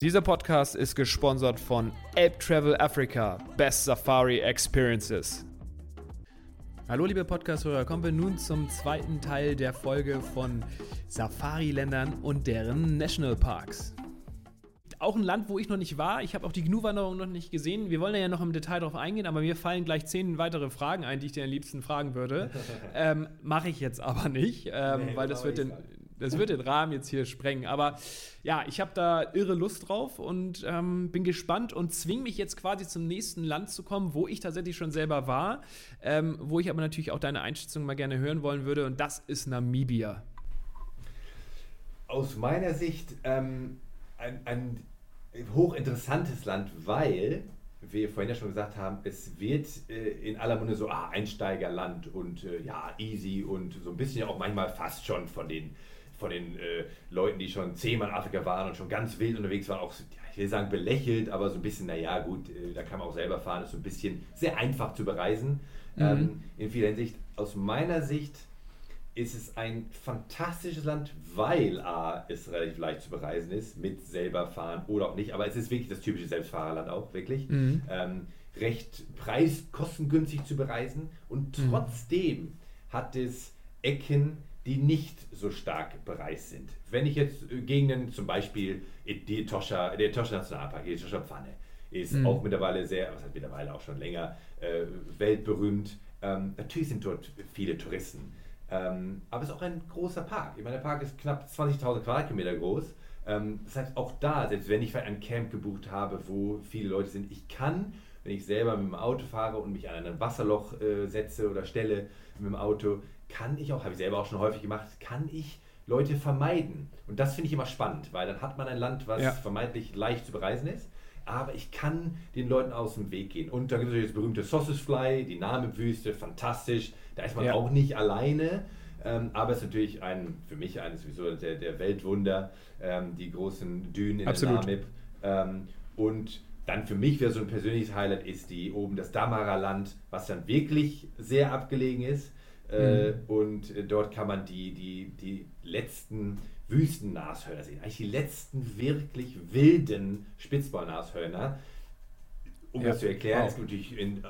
Dieser Podcast ist gesponsert von Ape Travel Africa, Best Safari Experiences. Hallo liebe Podcast-Hörer, kommen wir nun zum zweiten Teil der Folge von Safari-Ländern und deren Nationalparks. Auch ein Land, wo ich noch nicht war. Ich habe auch die Gnu-Wanderung noch nicht gesehen. Wir wollen ja noch im Detail darauf eingehen, aber mir fallen gleich zehn weitere Fragen ein, die ich dir am liebsten fragen würde. ähm, Mache ich jetzt aber nicht, ähm, Nee, weil das wird, den, das wird den Rahmen jetzt hier sprengen. Aber ja, ich habe da irre Lust drauf und ähm, bin gespannt und zwinge mich jetzt quasi zum nächsten Land zu kommen, wo ich tatsächlich schon selber war, ähm, wo ich aber natürlich auch deine Einschätzung mal gerne hören wollen würde. Und das ist Namibia. Aus meiner Sicht ähm, ein, ein hochinteressantes Land, weil wir vorhin ja schon gesagt haben, es wird äh, in aller Munde so ah, Einsteigerland und äh, ja, easy und so ein bisschen auch manchmal fast schon von den, von den äh, Leuten, die schon zehnmal in Afrika waren und schon ganz wild unterwegs waren, auch, ich will sagen belächelt, aber so ein bisschen, naja, gut, äh, da kann man auch selber fahren, ist so ein bisschen sehr einfach zu bereisen. Ähm, in vieler Hinsicht. Aus meiner Sicht ist es ein fantastisches Land, weil A, es relativ leicht zu bereisen ist, mit selber fahren oder auch nicht, aber es ist wirklich das typische Selbstfahrerland auch, wirklich. Ähm, recht preiskostengünstig zu bereisen und trotzdem hat es Ecken, die nicht so stark bereist sind. Wenn ich jetzt äh, Gegenden, zum Beispiel die Etosha, der Etosha Nationalpark, die Etosha Pfanne, ist auch mittlerweile sehr, was heißt mittlerweile auch schon länger, äh, weltberühmt. Ähm, natürlich sind dort viele Touristen. Ähm, aber es ist auch ein großer Park. Ich meine, der Park ist knapp 20.000 Quadratkilometer groß. Ähm, das heißt, auch da, selbst wenn ich ein Camp gebucht habe, wo viele Leute sind, ich kann, wenn ich selber mit dem Auto fahre und mich an ein Wasserloch äh, setze oder stelle mit dem Auto, kann ich auch, habe ich selber auch schon häufig gemacht, kann ich Leute vermeiden. Und das finde ich immer spannend, weil dann hat man ein Land, was Ja. vermeintlich leicht zu bereisen ist, aber ich kann den Leuten aus dem Weg gehen. Und da gibt es natürlich das berühmte Sausage Fly, die Namibwüste, fantastisch. Da ist man Ja. auch nicht alleine, ähm, aber es ist natürlich ein, für mich eines sowieso der, der Weltwunder, ähm, die großen Dünen in Absolut. der Namib. Ähm, und dann für mich wäre so ein persönliches Highlight ist die oben das Damara-Land, was dann wirklich sehr abgelegen ist. Äh, Und äh, dort kann man die, die, die letzten Wüstennashörner sehen. Eigentlich die letzten wirklich wilden Spitzball-Nashörner. Um Ja. das zu erklären, Wow. es gibt natürlich in,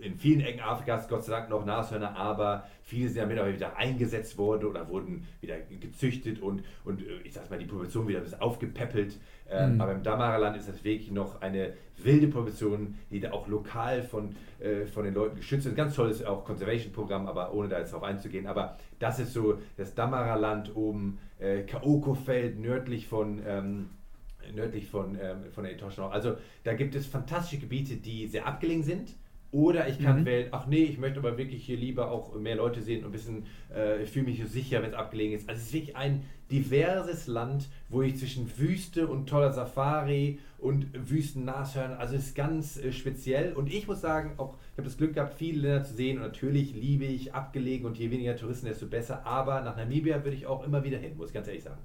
in vielen Ecken Afrikas Gott sei Dank noch Nashörner, aber viele sind ja mittlerweile wieder eingesetzt worden oder wurden wieder gezüchtet und, und äh, ich sag mal, die Population wieder ein bisschen aufgepäppelt. Ähm, Aber im Damaraland ist das wirklich noch eine wilde Population, die da auch lokal von, äh, von den Leuten geschützt ist. Ganz tolles auch Conservation-Programm, aber ohne da jetzt drauf einzugehen. Aber das ist so das Damaraland oben, äh, Kaoko-Feld nördlich von. Ähm, nördlich von, ähm, von der Etosha. Also da gibt es fantastische Gebiete, die sehr abgelegen sind. Oder ich kann wählen, ach nee, ich möchte aber wirklich hier lieber auch mehr Leute sehen und ein bisschen, äh, ich fühle mich so sicher, wenn es abgelegen ist. Also es ist wirklich ein diverses Land, wo ich zwischen Wüste und toller Safari und Wüsten-Nashörnern, also es ist ganz äh, speziell. Und ich muss sagen, auch ich habe das Glück gehabt, viele Länder zu sehen und natürlich liebe ich abgelegen und je weniger Touristen, desto besser. Aber nach Namibia würde ich auch immer wieder hin, muss ich ganz ehrlich sagen.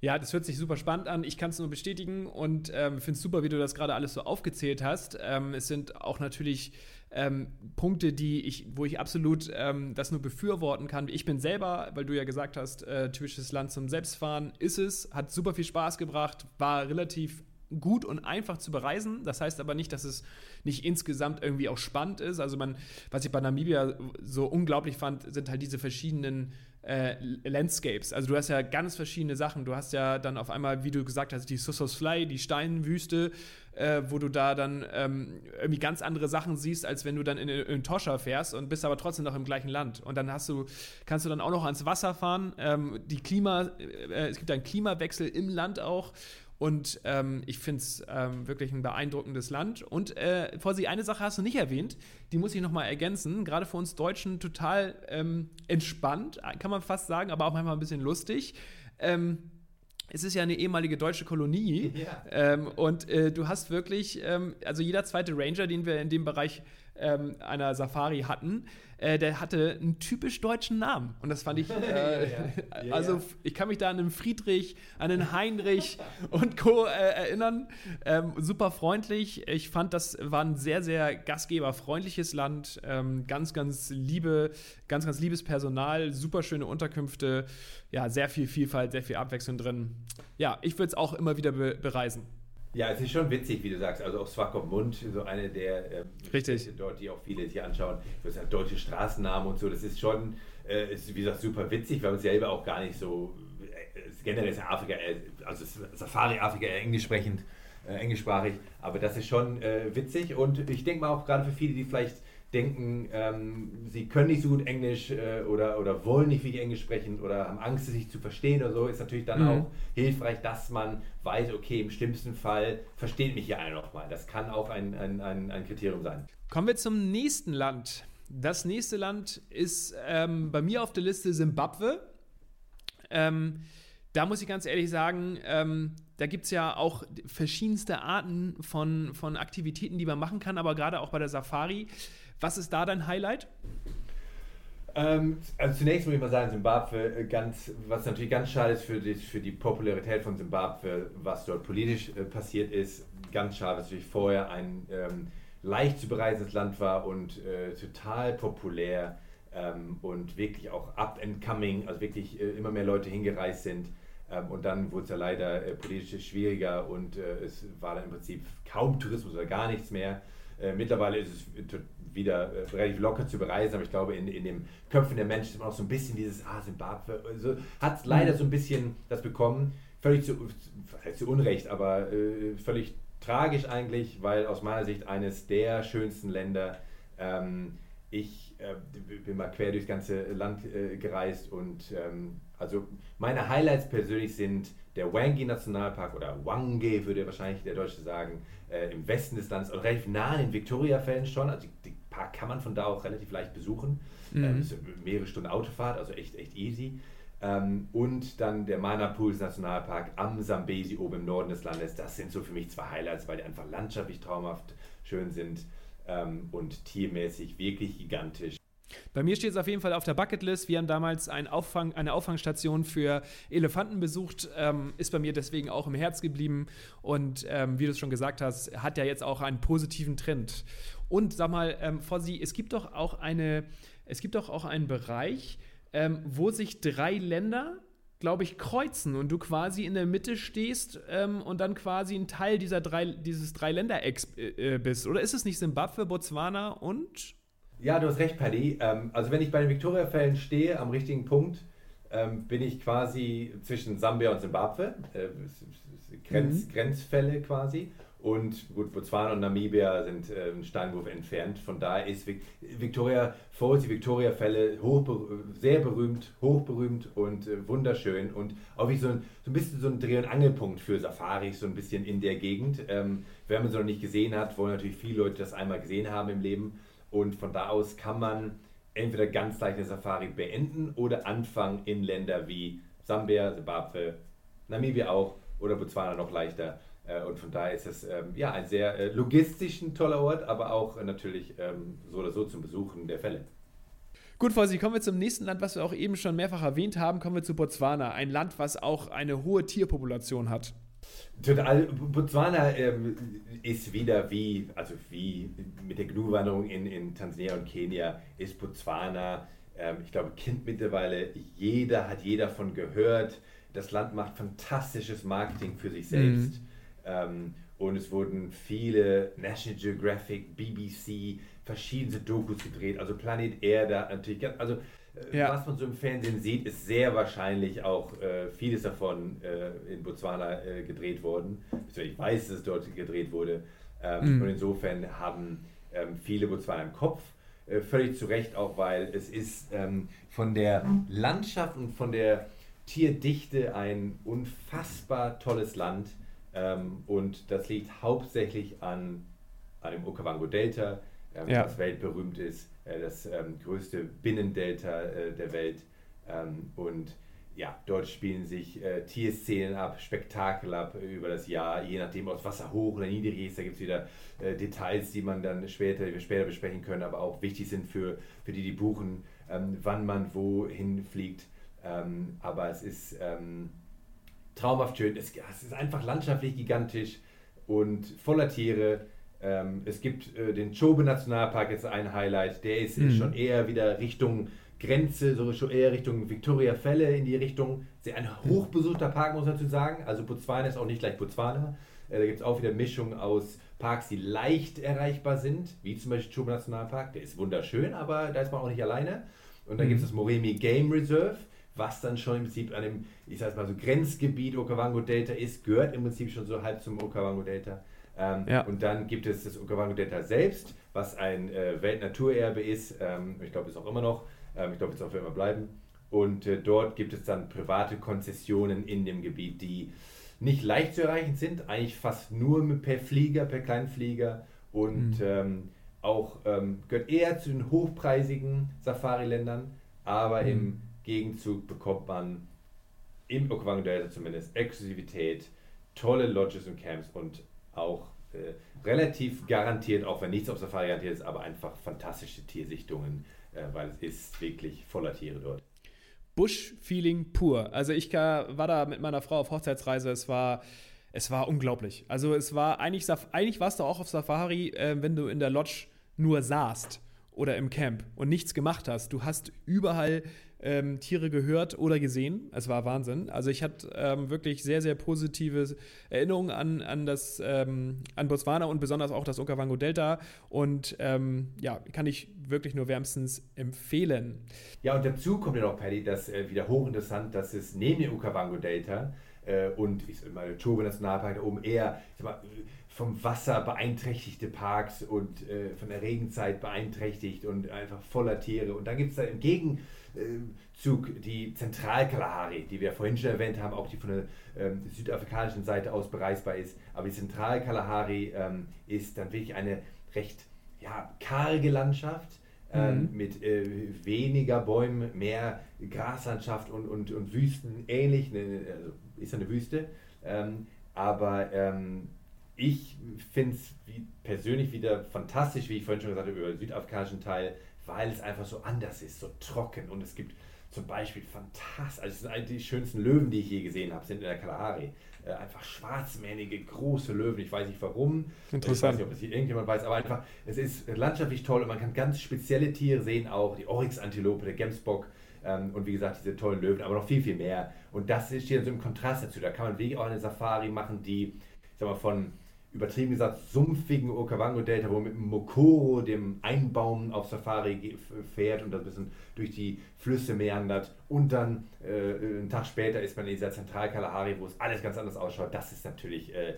Ja, das hört sich super spannend an. Ich kann es nur bestätigen und ähm, finde es super, wie du das gerade alles so aufgezählt hast. Ähm, es sind auch natürlich ähm, Punkte, die ich, wo ich absolut ähm, das nur befürworten kann. Ich bin selber, weil du ja gesagt hast, äh, typisches Land zum Selbstfahren ist es, hat super viel Spaß gebracht, war relativ gut und einfach zu bereisen. Das heißt aber nicht, dass es nicht insgesamt irgendwie auch spannend ist. Also man, was ich bei Namibia so unglaublich fand, sind halt diese verschiedenen äh, Landscapes. Also du hast ja ganz verschiedene Sachen. Du hast ja dann auf einmal, wie du gesagt hast, die Sussos Fly, die Steinwüste, äh, wo du da dann ähm, irgendwie ganz andere Sachen siehst, als wenn du dann in, in Toscha fährst und bist aber trotzdem noch im gleichen Land. Und dann hast du, kannst du dann auch noch ans Wasser fahren. Ähm, die Klima, äh, es gibt einen Klimawechsel im Land auch. Und ähm, ich finde es ähm, wirklich ein beeindruckendes Land. Und äh, Vorsi, eine Sache hast du nicht erwähnt, die muss ich nochmal ergänzen. Gerade für uns Deutschen total ähm, entspannt, kann man fast sagen, aber auch manchmal ein bisschen lustig. Ähm, es ist ja eine ehemalige deutsche Kolonie ja. ähm, und äh, du hast wirklich, ähm, also jeder zweite Ranger, den wir in dem Bereich ähm, einer Safari hatten, äh, der hatte einen typisch deutschen Namen. Und das fand ich, äh, ja, ja. also ich kann mich da an einen Friedrich, an einen Heinrich und Co. Äh, erinnern. Ähm, super freundlich. Ich fand, das war ein sehr, sehr gastgeberfreundliches Land. Ähm, ganz, ganz liebe, ganz, ganz liebes Personal, super schöne Unterkünfte. Ja, sehr viel Vielfalt, sehr viel Abwechslung drin. Ja, ich würde es auch immer wieder be bereisen. Ja, es ist schon witzig, wie du sagst. Also auch Swakopmund, so eine der äh, Richtig. dort, die auch viele sich anschauen. Du hast ja deutsche Straßennamen und so. Das ist schon, äh, ist, wie gesagt, super witzig, weil man selber auch gar nicht so, äh, generell ist Afrika, äh, also Safari-Afrika englisch sprechend, äh, englischsprachig. Aber das ist schon äh, witzig und ich denke mal auch gerade für viele, die vielleicht denken, ähm, sie können nicht so gut Englisch äh, oder, oder wollen nicht wirklich Englisch sprechen oder haben Angst, sich zu verstehen oder so, ist natürlich dann mhm. auch hilfreich, dass man weiß, okay, im schlimmsten Fall versteht mich hier einer nochmal. Das kann auch ein, ein, ein, ein, Kriterium sein. Kommen wir zum nächsten Land. Das nächste Land ist ähm, bei mir auf der Liste Simbabwe. Ähm, da muss ich ganz ehrlich sagen, ähm, da gibt es ja auch verschiedenste Arten von, von Aktivitäten, die man machen kann, aber gerade auch bei der Safari was ist da dein Highlight? Ähm, also zunächst muss ich mal sagen, Simbabwe, äh, ganz, was natürlich ganz schade ist für die, für die Popularität von Simbabwe, was dort politisch äh, passiert ist. Ganz schade, dass natürlich vorher ein ähm, leicht zu bereisendes Land war und äh, total populär ähm, und wirklich auch up and coming, also wirklich äh, immer mehr Leute hingereist sind. Ähm, und dann wurde es ja leider äh, politisch schwieriger und äh, es war dann im Prinzip kaum Tourismus oder gar nichts mehr. mittlerweile ist es wieder äh, relativ locker zu bereisen, aber ich glaube, in, in den Köpfen der Menschen ist immer noch so ein bisschen dieses, ah, Zimbabwe, also, hat leider mhm. so ein bisschen das bekommen, völlig zu, zu Unrecht, aber äh, völlig tragisch eigentlich, weil aus meiner Sicht eines der schönsten Länder, ähm, ich äh, bin mal quer durchs ganze Land äh, gereist und ähm, also meine Highlights persönlich sind der Wangi Nationalpark oder Wange würde wahrscheinlich der Deutsche sagen, äh, im Westen des Landes, relativ nah an den Victoria-Fällen schon. Also Park kann man von da auch relativ leicht besuchen. Mhm. Ähm, mehrere Stunden Autofahrt, also echt, echt easy. Ähm, und dann der Manapools Nationalpark am Sambesi oben im Norden des Landes. Das sind so für mich zwei Highlights, weil die einfach landschaftlich traumhaft schön sind ähm, und tiermäßig wirklich gigantisch. Bei mir steht es auf jeden Fall auf der Bucketlist. Wir haben damals ein Auffang, eine Auffangstation für Elefanten besucht, ähm, ist bei mir deswegen auch im Herz geblieben und ähm, wie du es schon gesagt hast, hat ja jetzt auch einen positiven Trend. Und sag mal, ähm, Fossi, es gibt doch auch eine, es gibt doch auch einen Bereich, ähm, wo sich drei Länder glaube ich, kreuzen und du quasi in der Mitte stehst ähm, und dann quasi ein Teil dieser drei, dieses Dreiländerecks äh, bist. Oder ist es nicht Simbabwe, Botswana und? Ja, du hast recht, Paddy. Ähm, also wenn ich bei den Victoria-Fällen stehe, am richtigen Punkt, ähm, bin ich quasi zwischen Sambia und Simbabwe. Äh, Grenz, mhm. Grenzfälle quasi. Und gut, Botswana und Namibia sind äh, ein Steinwurf entfernt. Von daher ist Victoria Falls, die Victoria-Fälle, sehr berühmt, hochberühmt und äh, wunderschön. Und auch wie so ein, so ein bisschen so ein Dreh- und Angelpunkt für Safaris, so ein bisschen in der Gegend. Ähm, wenn man sie noch nicht gesehen hat, wollen natürlich viele Leute das einmal gesehen haben im Leben. Und von da aus kann man entweder ganz leicht eine Safari beenden oder anfangen in Länder wie Sambia, Zimbabwe, Namibia auch oder Botswana noch leichter. Äh, und von daher ist es ähm, ja ein sehr äh, logistisch ein toller Ort, aber auch äh, natürlich ähm, so oder so zum Besuchen der Fälle. Gut, Fausi, kommen wir zum nächsten Land, was wir auch eben schon mehrfach erwähnt haben. Kommen wir zu Botswana, ein Land, was auch eine hohe Tierpopulation hat. Total. Botswana ähm, ist wieder wie, also wie mit der Gnu-Wanderung in, in Tansania und Kenia, ist Botswana, ähm, ich glaube, Kind mittlerweile, jeder hat jeder davon gehört. Das Land macht fantastisches Marketing für sich selbst. Mhm. Ähm, und es wurden viele National Geographic, BBC, verschiedene Dokus gedreht, also Planet Erde natürlich, also ja. was man so im Fernsehen sieht, ist sehr wahrscheinlich auch äh, vieles davon äh, in Botswana äh, gedreht worden. Ich weiß, dass es dort gedreht wurde. Ähm, mhm. Und insofern haben ähm, viele Botswana im Kopf. Äh, völlig zu Recht auch, weil es ist ähm, von der Landschaft und von der Tierdichte ein unfassbar tolles Land. Ähm, und das liegt hauptsächlich an, an dem Okavango-Delta, ähm, ja. das weltberühmt ist, äh, das ähm, größte Binnendelta äh, der Welt. Ähm, und ja, dort spielen sich äh, Tierszenen ab, Spektakel ab über das Jahr, je nachdem, ob das Wasser hoch oder niedrig ist. Da gibt es wieder äh, Details, die man dann später, später besprechen können, aber auch wichtig sind für, für die, die buchen, ähm, wann man wohin fliegt. Ähm, aber es ist ähm, traumhaft schön. Es, es, ist einfach landschaftlich gigantisch und voller Tiere. Ähm, es gibt äh, den Chobe Nationalpark, jetzt ein Highlight. Der ist mhm. schon eher wieder Richtung Grenze, so schon eher Richtung Victoria Fälle in die Richtung. Sehr ein hochbesuchter Park, muss man dazu sagen. Also Botswana ist auch nicht gleich Botswana. Äh, da gibt es auch wieder Mischung aus Parks, die leicht erreichbar sind, wie zum Beispiel Chuba Nationalpark. Der ist wunderschön, aber da ist man auch nicht alleine. Und dann mhm. gibt es das Moremi Game Reserve, was dann schon im Prinzip an dem, ich sag mal so, Grenzgebiet Okavango Delta ist, gehört im Prinzip schon so halb zum Okavango Delta. Ähm, ja. Und dann gibt es das Okavango Delta selbst, was ein äh, Weltnaturerbe ist. Ähm, ich glaube, ist auch immer noch. Ähm, ich glaube, es wird auch für immer bleiben. Und äh, dort gibt es dann private Konzessionen in dem Gebiet, die nicht leicht zu erreichen sind, eigentlich fast nur per Flieger, per Kleinflieger und mhm. ähm, auch ähm, gehört eher zu den hochpreisigen Safari-Ländern, aber mhm. im Gegenzug bekommt man im Okavango Delta zumindest Exklusivität, tolle Lodges und Camps und auch äh, relativ garantiert, auch wenn nichts auf Safari garantiert ist, aber einfach fantastische Tiersichtungen äh, weil es ist wirklich voller Tiere dort. Bush-Feeling pur. Also ich war da mit meiner Frau auf Hochzeitsreise. Es war, es war unglaublich. Also es war eigentlich, eigentlich warst du auch auf Safari, äh, wenn du in der Lodge nur saßt oder im Camp und nichts gemacht hast. Du hast überall ähm, Tiere gehört oder gesehen. Es war Wahnsinn. Also ich hatte ähm, wirklich sehr, sehr positive Erinnerungen an, an, das, ähm, an Botswana und besonders auch das Okavango Delta. Und ähm, ja, kann ich wirklich nur wärmstens empfehlen. Ja, und dazu kommt ja noch, Paddy, das äh, wieder hochinteressant, dass es neben dem Okavango Delta äh, und ich sag mal, Chobe Nationalpark da oben eher mal, vom Wasser beeinträchtigte Parks und äh, von der Regenzeit beeinträchtigt und einfach voller Tiere. Und dann gibt es da im Gegenzug die Zentralkalahari, die wir vorhin schon erwähnt haben, auch die von der ähm, südafrikanischen Seite aus bereisbar ist. Aber die Zentralkalahari ähm, ist dann wirklich eine recht ja, karge Landschaft. Ähm, mhm. mit äh, weniger Bäumen, mehr Graslandschaft und, und, und Wüsten ähnlich. Ne, also ist eine Wüste. Ähm, aber ähm, ich finde es persönlich wieder fantastisch, wie ich vorhin schon gesagt habe, über den südafrikanischen Teil, weil es einfach so anders ist, so trocken. Und es gibt zum Beispiel fantastisch, also es sind eigentlich die schönsten Löwen, die ich je gesehen habe, sind in der Kalahari. Äh, einfach schwarzmähnige, große Löwen. Ich weiß nicht warum. Interessant. Ich weiß nicht, ob es hier irgendjemand weiß, aber einfach, es ist landschaftlich toll und man kann ganz spezielle Tiere sehen, auch die Oryx-Antilope, der Gemsbock ähm, und wie gesagt, diese tollen Löwen, aber noch viel, viel mehr. Und das steht so im Kontrast dazu. Da kann man wirklich auch eine Safari machen, die, ich sag mal, von übertrieben gesagt, sumpfigen Okavango-Delta, wo man mit dem Mokoro, dem Einbaum auf Safari fährt und das ein bisschen durch die Flüsse meandert. Und dann äh, einen Tag später ist man in dieser Zentralkalahari, wo es alles ganz anders ausschaut. Das ist natürlich äh,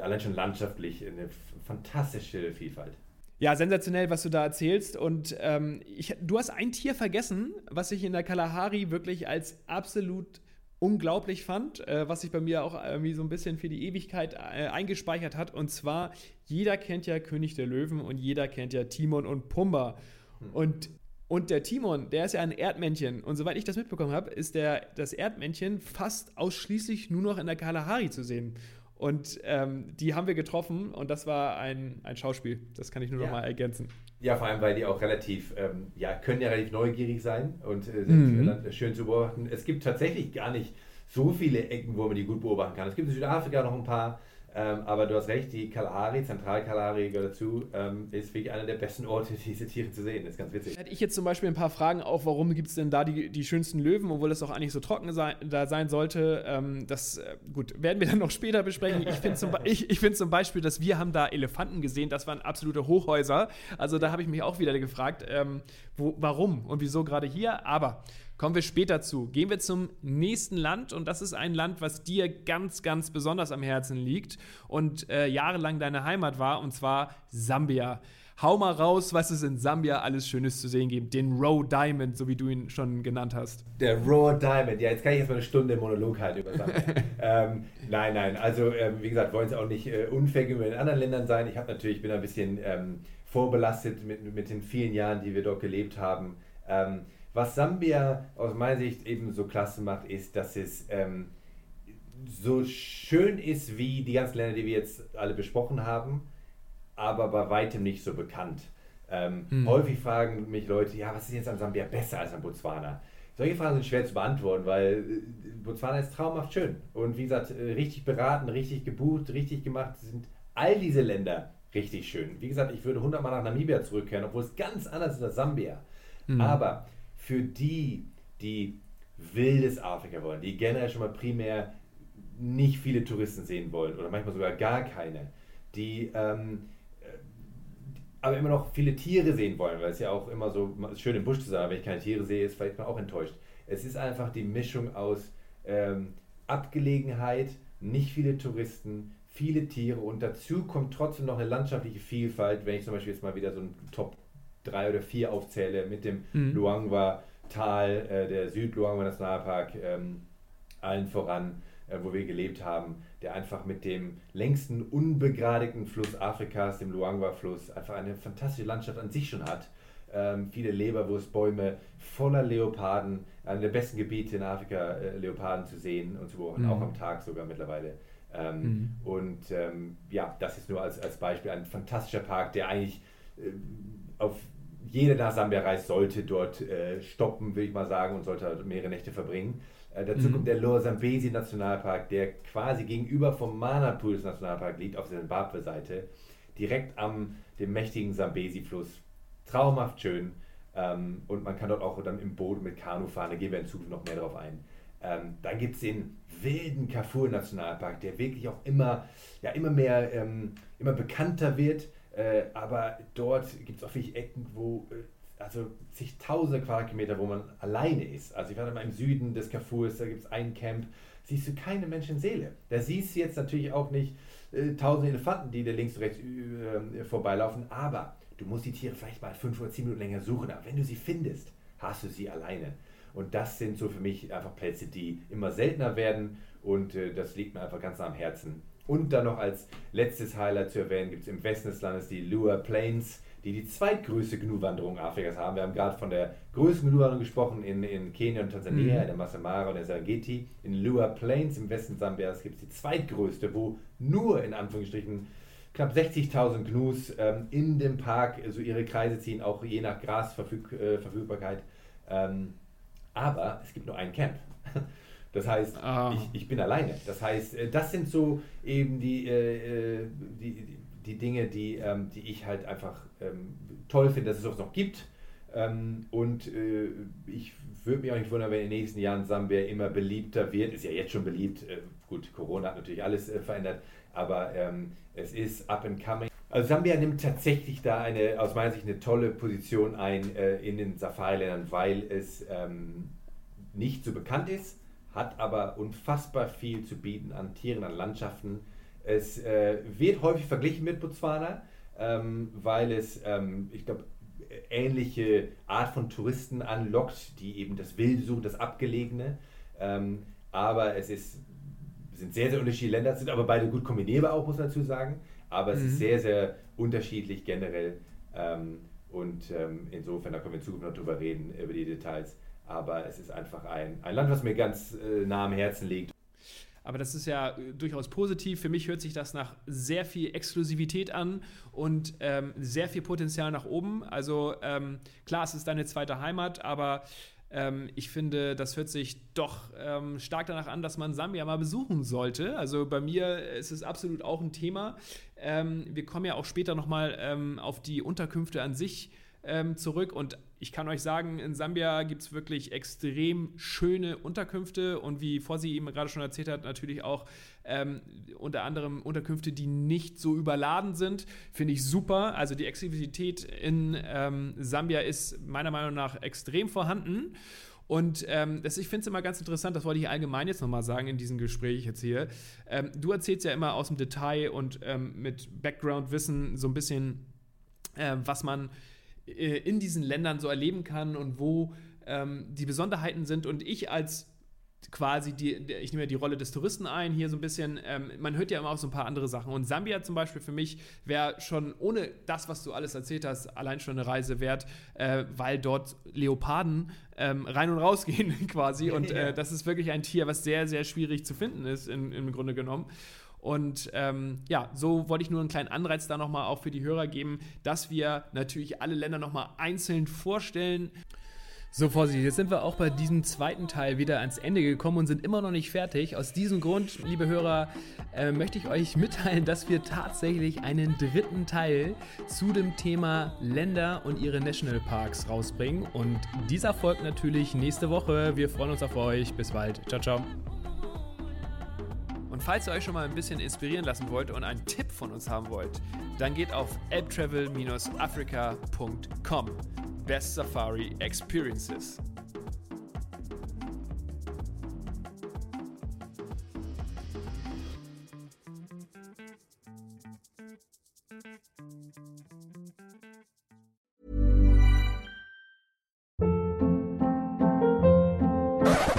allein schon landschaftlich eine fantastische Vielfalt. Ja, sensationell, was du da erzählst. Und ähm, ich, du hast ein Tier vergessen, was ich in der Kalahari wirklich als absolut unglaublich fand, äh, was sich bei mir auch irgendwie so ein bisschen für die Ewigkeit äh, eingespeichert hat. Und zwar, jeder kennt ja König der Löwen und jeder kennt ja Timon und Pumba. Hm. Und, und der Timon, der ist ja ein Erdmännchen. Und soweit ich das mitbekommen habe, ist der, das Erdmännchen fast ausschließlich nur noch in der Kalahari zu sehen. Und ähm, die haben wir getroffen und das war ein, ein Schauspiel. Das kann ich nur ja. noch mal ergänzen. Ja, vor allem, weil die auch relativ, ähm, ja, können ja relativ neugierig sein und äh, sind mhm. schön zu beobachten. Es gibt tatsächlich gar nicht so viele Ecken, wo man die gut beobachten kann. Es gibt in Südafrika noch ein paar, Ähm, aber du hast recht, die Kalahari, Zentralkalahari gehört dazu, ähm, ist wirklich einer der besten Orte, diese Tiere zu sehen. Das ist ganz witzig. Hätte ich jetzt zum Beispiel ein paar Fragen auch, warum gibt es denn da die, die schönsten Löwen, obwohl es auch eigentlich so trocken sein, da sein sollte. Ähm, das, äh, gut, werden wir dann noch später besprechen. Ich finde zum, ich, ich find zum Beispiel, dass wir haben da Elefanten gesehen, das waren absolute Hochhäuser. Also da habe ich mich auch wieder gefragt, ähm, wo, warum und wieso gerade hier. Aber Kommen wir später zu. Gehen wir zum nächsten Land und das ist ein Land, was dir ganz, ganz besonders am Herzen liegt und äh, jahrelang deine Heimat war und zwar Sambia. Hau mal raus, was es in Sambia alles Schönes zu sehen gibt. Den Row Diamond, so wie du ihn schon genannt hast. Der Raw Diamond. Ja, jetzt kann ich jetzt mal eine Stunde Monolog halten über Sambia. ähm, nein, nein. Also, ähm, wie gesagt, wollen es auch nicht äh, unfair gegenüber den anderen Ländern sein. Ich habe natürlich, bin ein bisschen ähm, vorbelastet mit, mit den vielen Jahren, die wir dort gelebt haben. Ähm, was Sambia aus meiner Sicht eben so klasse macht, ist, dass es ähm, so schön ist wie die ganzen Länder, die wir jetzt alle besprochen haben, aber bei weitem nicht so bekannt. Ähm, hm. Häufig fragen mich Leute, ja, was ist jetzt an Sambia besser als an Botswana? Solche Fragen sind schwer zu beantworten, weil äh, Botswana ist traumhaft schön. Und wie gesagt, äh, richtig beraten, richtig gebucht, richtig gemacht sind all diese Länder richtig schön. Wie gesagt, ich würde hundertmal nach Namibia zurückkehren, obwohl es ganz anders ist als Sambia. Mhm. Aber für die, die wildes Afrika wollen, die generell schon mal primär nicht viele Touristen sehen wollen oder manchmal sogar gar keine, die ähm, äh, aber immer noch viele Tiere sehen wollen, weil es ja auch immer so schön im Busch zu sein, wenn ich keine Tiere sehe, ist vielleicht mal auch enttäuscht. Es ist einfach die Mischung aus ähm, Abgelegenheit, nicht viele Touristen, viele Tiere und dazu kommt trotzdem noch eine landschaftliche Vielfalt, wenn ich zum Beispiel jetzt mal wieder so ein Top drei oder vier aufzähle, mit dem mhm. Luangwa-Tal, äh, der Süd-Luangwa-Nationalpark, ähm, allen voran, äh, wo wir gelebt haben, der einfach mit dem längsten unbegradigten Fluss Afrikas, dem Luangwa-Fluss, einfach eine fantastische Landschaft an sich schon hat. Ähm, viele Leberwurstbäume voller Leoparden, einer der besten Gebiete in Afrika, äh, Leoparden zu sehen und zu beobachten, mhm. auch am Tag sogar mittlerweile. Ähm, mhm. Und ähm, ja, das ist nur als, als Beispiel ein fantastischer Park, der eigentlich äh, auf jeder nach Sambia reist, sollte dort äh, stoppen, will ich mal sagen, und sollte halt mehrere Nächte verbringen. Äh, dazu mhm. kommt der Lower Zambesi Nationalpark, der quasi gegenüber vom Manapools Nationalpark liegt, auf der Zimbabwe-Seite, direkt am dem mächtigen Zambesi-Fluss. Traumhaft schön. Ähm, und man kann dort auch dann im Boot mit Kanu fahren, da gehen wir in Zukunft noch mehr drauf ein. Ähm, dann gibt es den wilden Kafur Nationalpark, der wirklich auch immer, ja, immer mehr, ähm, immer bekannter wird äh, aber dort gibt es auch wirklich Ecken, wo äh, also zigtausende Quadratkilometer, wo man alleine ist. Also ich war mal im Süden des Carrefours, da gibt es ein Camp, siehst du keine Menschenseele. Da siehst du jetzt natürlich auch nicht äh, tausende Elefanten, die da links und rechts äh, vorbeilaufen, aber du musst die Tiere vielleicht mal fünf oder zehn Minuten länger suchen. Aber wenn du sie findest, hast du sie alleine. Und das sind so für mich einfach Plätze, die immer seltener werden und äh, das liegt mir einfach ganz am Herzen. Und dann noch als letztes Highlight zu erwähnen gibt es im Westen des Landes die Lua Plains, die die zweitgrößte Gnu-Wanderung Afrikas haben. Wir haben gerade von der größten Gnu-Wanderung gesprochen in, in Kenia und Tansania, mhm. in der Masamara und der Serengeti. In Lua Plains im Westen Sambias gibt es die zweitgrößte, wo nur in Anführungsstrichen knapp 60.000 Gnus ähm, in dem Park so also ihre Kreise ziehen, auch je nach Grasverfügbarkeit. Äh, ähm, aber es gibt nur ein Camp. Das heißt, ah. ich, ich bin alleine. Das heißt, äh, das sind so eben die, äh, äh, die, die Dinge, die, ähm, die ich halt einfach ähm, toll finde, dass es sowas noch gibt. Ähm, und äh, ich würde mich auch nicht wundern, wenn in den nächsten Jahren Sambia immer beliebter wird. Ist ja jetzt schon beliebt. Äh, gut, Corona hat natürlich alles äh, verändert, aber ähm, es ist up and coming. Also Sambia nimmt tatsächlich da eine, aus meiner Sicht eine tolle Position ein in den Safari-Ländern, weil es ähm, nicht so bekannt ist hat aber unfassbar viel zu bieten an Tieren, an Landschaften. Es äh, wird häufig verglichen mit Botswana, ähm, weil es, ähm, ich glaube, ähnliche Art von Touristen anlockt, die eben das Wilde suchen, das Abgelegene. Ähm, aber es ist, sind sehr, sehr unterschiedliche Länder, sind aber beide gut kombinierbar auch, muss man dazu sagen. Aber es mhm. ist sehr, sehr unterschiedlich generell. Ähm, und ähm, insofern, da können wir in Zukunft noch drüber reden, über die Details aber es ist einfach ein, ein Land, was mir ganz äh, nah am Herzen liegt. Aber das ist ja äh, durchaus positiv. Für mich hört sich das nach sehr viel Exklusivität an und ähm, sehr viel Potenzial nach oben. Also ähm, klar, es ist deine zweite Heimat, aber Ähm, ich finde, das hört sich doch ähm, stark danach an, dass man Sambia mal besuchen sollte. Also bei mir ist es absolut auch ein Thema. Ähm, wir kommen ja auch später nochmal ähm, auf die Unterkünfte an sich ähm, zurück und ich kann euch sagen, in Sambia gibt es wirklich extrem schöne Unterkünfte und wie Fossi eben gerade schon erzählt hat, natürlich auch ähm, unter anderem Unterkünfte, die nicht so überladen sind. Finde ich super. Also die Exklusivität in ähm, Sambia ist meiner Meinung nach extrem vorhanden. Und ähm, das, ich finde es immer ganz interessant, das wollte ich allgemein jetzt nochmal sagen in diesem Gespräch jetzt hier. Ähm, du erzählst ja immer aus dem Detail und ähm, mit Background-Wissen so ein bisschen, äh, was man äh, in diesen Ländern so erleben kann und wo ähm, die Besonderheiten sind. Und ich als quasi die, ich nehme ja die Rolle des Touristen ein, hier so ein bisschen, ähm, man hört ja immer auch so ein paar andere Sachen. Und Sambia zum Beispiel für mich wäre schon ohne das, was du alles erzählt hast, allein schon eine Reise wert, äh, weil dort Leoparden ähm, rein und raus gehen quasi. Und äh, das ist wirklich ein Tier, was sehr, sehr schwierig zu finden ist, in, im Grunde genommen. Und ähm, ja, so wollte ich nur einen kleinen Anreiz da nochmal auch für die Hörer geben, dass wir natürlich alle Länder nochmal einzeln vorstellen. So, Vorsicht, jetzt sind wir auch bei diesem zweiten Teil wieder ans Ende gekommen und sind immer noch nicht fertig. Aus diesem Grund, liebe Hörer, äh, möchte ich euch mitteilen, dass wir tatsächlich einen dritten Teil zu dem Thema Länder und ihre Nationalparks rausbringen. Und dieser folgt natürlich nächste Woche. Wir freuen uns auf euch. Bis bald. Ciao, ciao. Und falls ihr euch schon mal ein bisschen inspirieren lassen wollt und einen Tipp von uns haben wollt, dann geht auf elbtravel-africa.com. Best Safari Experiences.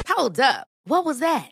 Hold up. What was that?